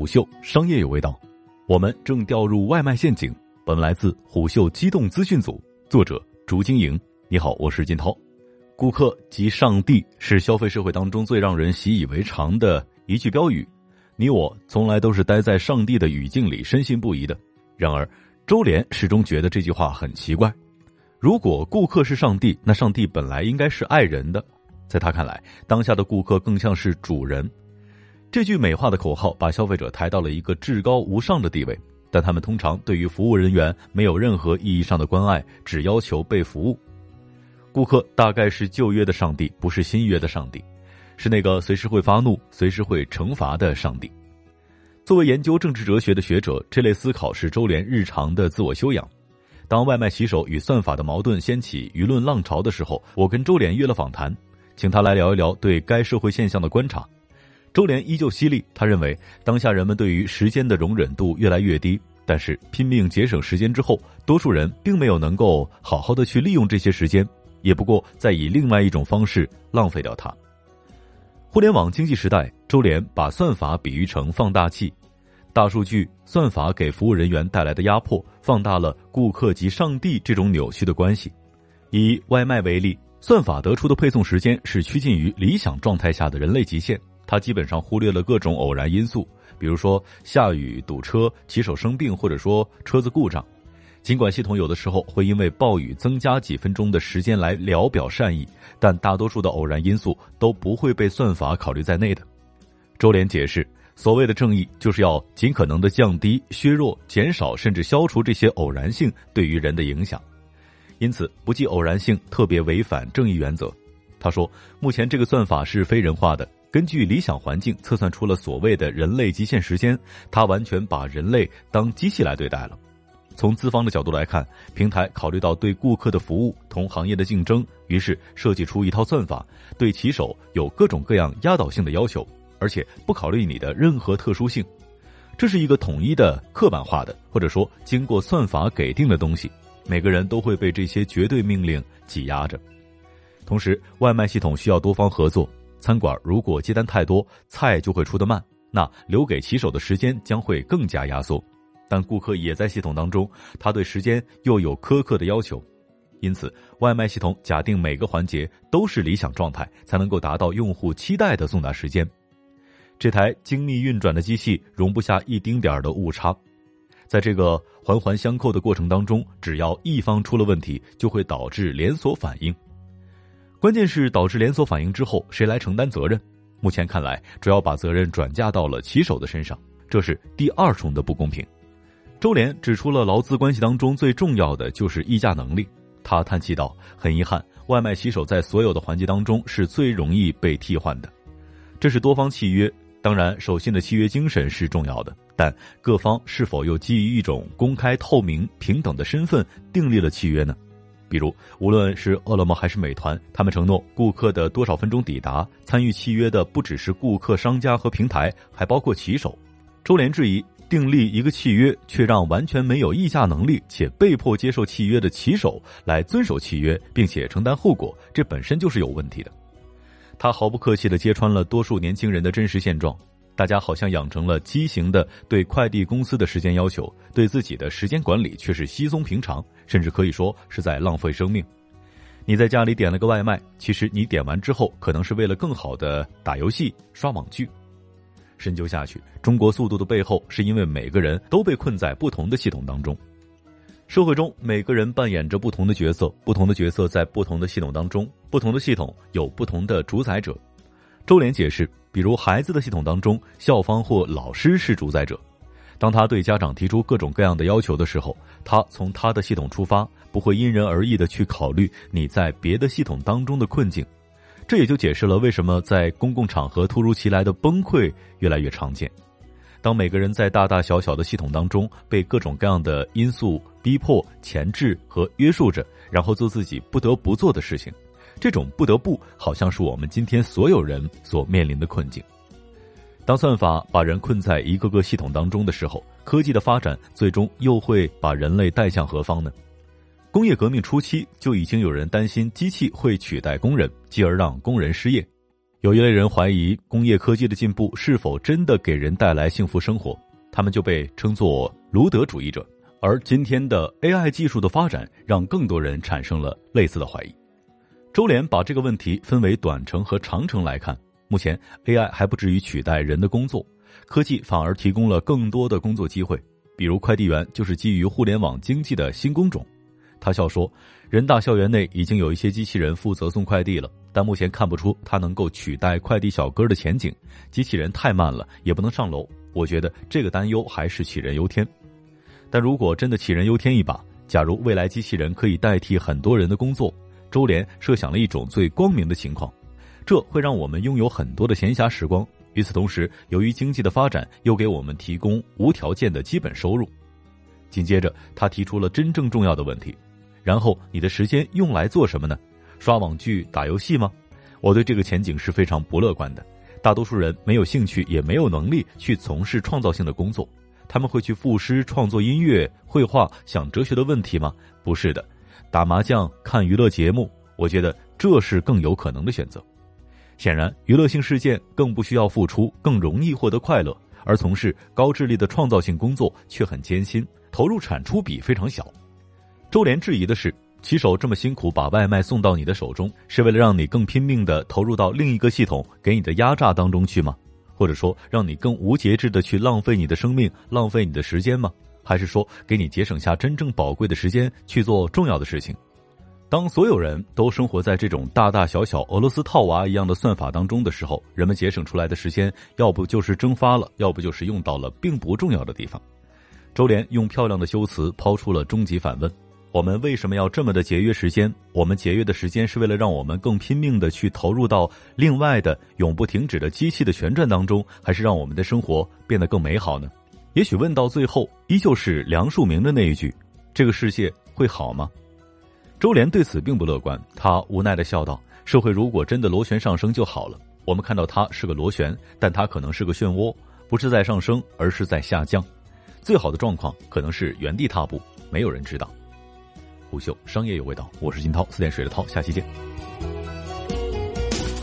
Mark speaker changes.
Speaker 1: 虎嗅，商业有味道。我们正掉入外卖陷阱。本来自虎嗅机动资讯组，作者竹经营。你好，我是金涛。顾客即上帝，是消费社会当中最让人习以为常的一句标语。你我从来都是待在上帝的语境里，深信不疑的。然而，周濂始终觉得这句话很奇怪。如果顾客是上帝，那上帝本来应该是爱人的。在他看来，当下的顾客更像是主人。这句美化的口号把消费者抬到了一个至高无上的地位，但他们通常对于服务人员没有任何意义上的关爱，只要求被服务。顾客大概是旧约的上帝，不是新约的上帝，是那个随时会发怒、随时会惩罚的上帝。作为研究政治哲学的学者，这类思考是周濂日常的自我修养。当外卖骑手与算法的矛盾掀起舆论浪潮的时候，我跟周濂约了访谈，请他来聊一聊对该社会现象的观察。周濂依旧犀利，他认为当下人们对于时间的容忍度越来越低，但是拼命节省时间之后，多数人并没有能够好好的去利用这些时间，也不过在以另外一种方式浪费掉它。互联网经济时代，周濂把算法比喻成放大器，大数据算法给服务人员带来的压迫，放大了顾客及上帝这种扭曲的关系。以外卖为例，算法得出的配送时间是趋近于理想状态下的人类极限。他基本上忽略了各种偶然因素，比如说下雨、堵车、骑手生病，或者说车子故障。尽管系统有的时候会因为暴雨增加几分钟的时间来聊表善意，但大多数的偶然因素都不会被算法考虑在内的。周濂解释，所谓的正义就是要尽可能的降低、削弱、减少甚至消除这些偶然性对于人的影响，因此不计偶然性特别违反正义原则。他说，目前这个算法是非人化的。根据理想环境测算出了所谓的人类极限时间，它完全把人类当机器来对待了。从资方的角度来看，平台考虑到对顾客的服务同行业的竞争，于是设计出一套算法，对骑手有各种各样压倒性的要求，而且不考虑你的任何特殊性。这是一个统一的、刻板化的，或者说经过算法给定的东西，每个人都会被这些绝对命令挤压着。同时，外卖系统需要多方合作。餐馆如果接单太多，菜就会出得慢，那留给骑手的时间将会更加压缩。但顾客也在系统当中，他对时间又有苛刻的要求，因此外卖系统假定每个环节都是理想状态，才能够达到用户期待的送达时间。这台精密运转的机器容不下一丁点儿的误差，在这个环环相扣的过程当中，只要一方出了问题，就会导致连锁反应。关键是导致连锁反应之后，谁来承担责任？目前看来，主要把责任转嫁到了骑手的身上，这是第二重的不公平。周濂指出了劳资关系当中最重要的就是议价能力。他叹气道：“很遗憾，外卖骑手在所有的环节当中是最容易被替换的。这是多方契约，当然守信的契约精神是重要的，但各方是否又基于一种公开、透明、平等的身份订立了契约呢？”比如，无论是饿了么还是美团，他们承诺顾客的多少分钟抵达，参与契约的不只是顾客、商家和平台，还包括骑手。周濂质疑，订立一个契约，却让完全没有议价能力且被迫接受契约的骑手来遵守契约，并且承担后果，这本身就是有问题的。他毫不客气地揭穿了多数年轻人的真实现状。大家好像养成了畸形的对快递公司的时间要求，对自己的时间管理却是稀松平常，甚至可以说是在浪费生命。你在家里点了个外卖，其实你点完之后，可能是为了更好的打游戏、刷网剧。深究下去，中国速度的背后，是因为每个人都被困在不同的系统当中。社会中每个人扮演着不同的角色，不同的角色在不同的系统当中，不同的系统有不同的主宰者。周濂解释，比如孩子的系统当中，校方或老师是主宰者。当他对家长提出各种各样的要求的时候，他从他的系统出发，不会因人而异的去考虑你在别的系统当中的困境。这也就解释了为什么在公共场合突如其来的崩溃越来越常见。当每个人在大大小小的系统当中被各种各样的因素逼迫、钳制和约束着，然后做自己不得不做的事情。这种不得不，好像是我们今天所有人所面临的困境。当算法把人困在一个个系统当中的时候，科技的发展最终又会把人类带向何方呢？工业革命初期就已经有人担心机器会取代工人，继而让工人失业。有一类人怀疑工业科技的进步是否真的给人带来幸福生活，他们就被称作卢德主义者。而今天的 AI 技术的发展，让更多人产生了类似的怀疑。周濂把这个问题分为短程和长程来看。目前，AI 还不至于取代人的工作，科技反而提供了更多的工作机会。比如快递员就是基于互联网经济的新工种。他笑说：“人大校园内已经有一些机器人负责送快递了，但目前看不出它能够取代快递小哥的前景。机器人太慢了，也不能上楼。我觉得这个担忧还是杞人忧天。但如果真的杞人忧天一把，假如未来机器人可以代替很多人的工作，周濂设想了一种最光明的情况。”这会让我们拥有很多的闲暇时光。与此同时，由于经济的发展，又给我们提供无条件的基本收入。紧接着，他提出了真正重要的问题：然后你的时间用来做什么呢？刷网剧、打游戏吗？我对这个前景是非常不乐观的。大多数人没有兴趣，也没有能力去从事创造性的工作。他们会去赋诗、创作音乐、绘画、想哲学的问题吗？不是的。打麻将、看娱乐节目，我觉得这是更有可能的选择。显然，娱乐性事件更不需要付出，更容易获得快乐；而从事高智力的创造性工作却很艰辛，投入产出比非常小。周濂质疑的是：骑手这么辛苦把外卖送到你的手中，是为了让你更拼命的投入到另一个系统给你的压榨当中去吗？或者说，让你更无节制的去浪费你的生命、浪费你的时间吗？还是说，给你节省下真正宝贵的时间去做重要的事情？当所有人都生活在这种大大小小俄罗斯套娃一样的算法当中的时候，人们节省出来的时间，要不就是蒸发了，要不就是用到了并不重要的地方。周濂用漂亮的修辞抛出了终极反问：我们为什么要这么的节约时间？我们节约的时间是为了让我们更拼命的去投入到另外的永不停止的机器的旋转当中，还是让我们的生活变得更美好呢？也许问到最后，依旧是梁漱溟的那一句：这个世界会好吗？周濂对此并不乐观，他无奈的笑道：“社会如果真的螺旋上升就好了。我们看到它是个螺旋，但它可能是个漩涡，不是在上升，而是在下降。最好的状况可能是原地踏步，没有人知道。”虎嗅商业有味道，我是金涛，四点水的涛，下期见。